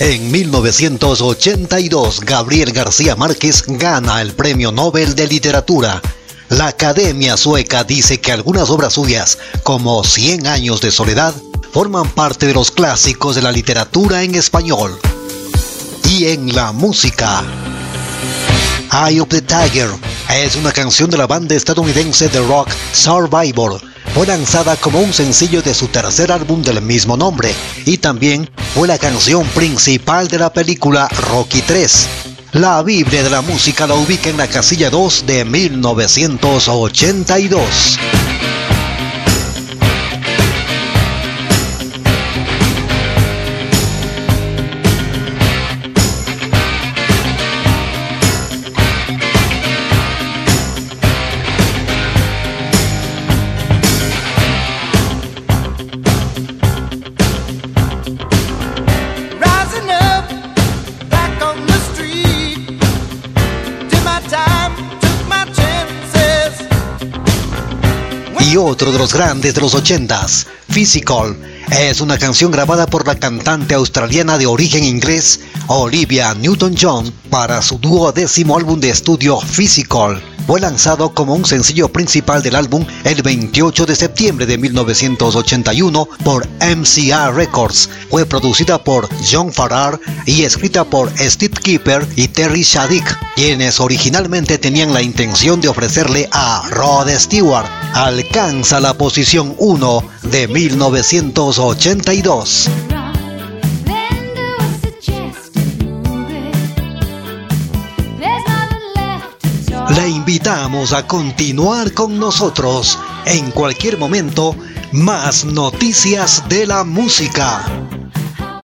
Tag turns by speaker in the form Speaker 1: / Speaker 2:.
Speaker 1: En 1982, Gabriel García Márquez gana el Premio Nobel de Literatura. La Academia Sueca dice que algunas obras suyas, como Cien años de soledad, forman parte de los clásicos de la literatura en español. Y en la música. Eye of the Tiger es una canción de la banda estadounidense de rock Survivor fue lanzada como un sencillo de su tercer álbum del mismo nombre y también fue la canción principal de la película Rocky 3. La Biblia de la música la ubica en la casilla 2 de 1982. Y otro de los grandes de los ochentas, Physical, es una canción grabada por la cantante australiana de origen inglés Olivia Newton-John para su duodécimo álbum de estudio Physical fue lanzado como un sencillo principal del álbum el 28 de septiembre de 1981 por MCA Records. Fue producida por John Farrar y escrita por Steve Keeper y Terry Shadik, quienes originalmente tenían la intención de ofrecerle a Rod Stewart. Alcanza la posición 1 de 1982. Le invitamos a continuar con nosotros. En cualquier momento, más noticias de la música.